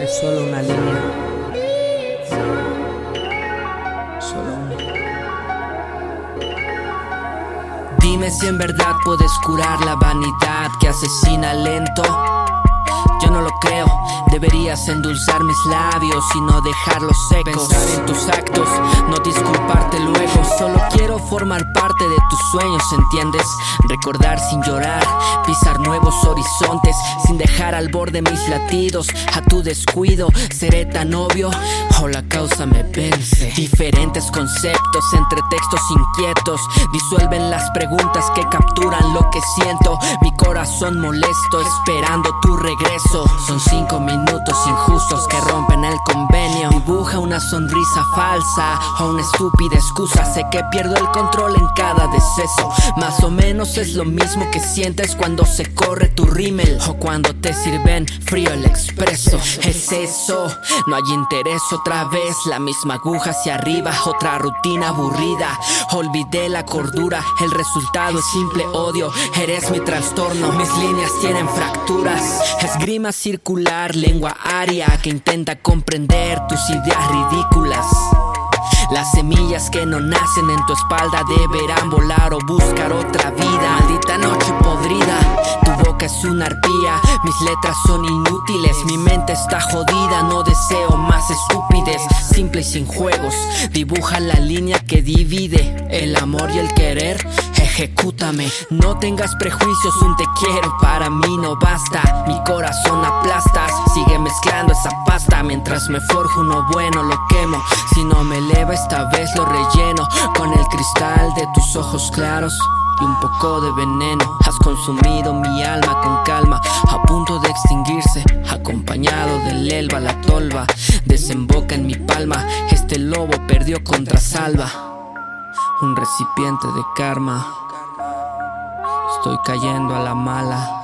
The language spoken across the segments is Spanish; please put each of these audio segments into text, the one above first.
Es solo una línea. Solo una. Dime si en verdad puedes curar la vanidad que asesina lento. Yo no lo creo, deberías endulzar mis labios y no dejarlos secos. Pensar en tus actos, no disculparte luego. Solo quiero formar parte de tus sueños, ¿entiendes? Recordar sin llorar, pisar nuevos horizontes, sin dejar al borde mis latidos. A tu descuido, seré tan obvio o la causa me vence. Diferentes conceptos entre textos inquietos disuelven las preguntas que capturan lo que siento. Mi corazón molesto, esperando tu regreso. Son cinco minutos injustos que rompen el convenio. Dibuja una sonrisa falsa o una estúpida excusa. Sé que pierdo el control en cada deceso. Más o menos es lo mismo que sientes cuando se corre tu rímel o cuando te sirven frío el expreso. Es eso, no hay interés otra vez. La misma aguja hacia arriba, otra rutina aburrida. Olvidé la cordura, el resultado es simple odio. Eres mi trastorno, mis líneas tienen fracturas. Esgrima circular, lengua aria que intenta comprender tus ideas ridículas. Las semillas que no nacen en tu espalda deberán volar o buscar otra vida. Maldita noche podrida, tu boca es una arpía. Mis letras son inútiles, mi mente está jodida. No deseo más estúpides, simple y sin juegos. Dibuja la línea que divide el amor y el querer. Ejecútame, no tengas prejuicios, un te quiero para mí no basta. Mi corazón aplastas, sigue mezclando esa pasta mientras me forjo uno bueno, lo quemo. Si no me eleva, esta vez lo relleno con el cristal de tus ojos claros. Y un poco de veneno, has consumido mi alma con calma, a punto de extinguirse, acompañado del elba, la tolva, desemboca en mi palma, este lobo perdió contra salva un recipiente de karma. Estoy cayendo a la mala.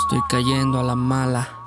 Estoy cayendo a la mala.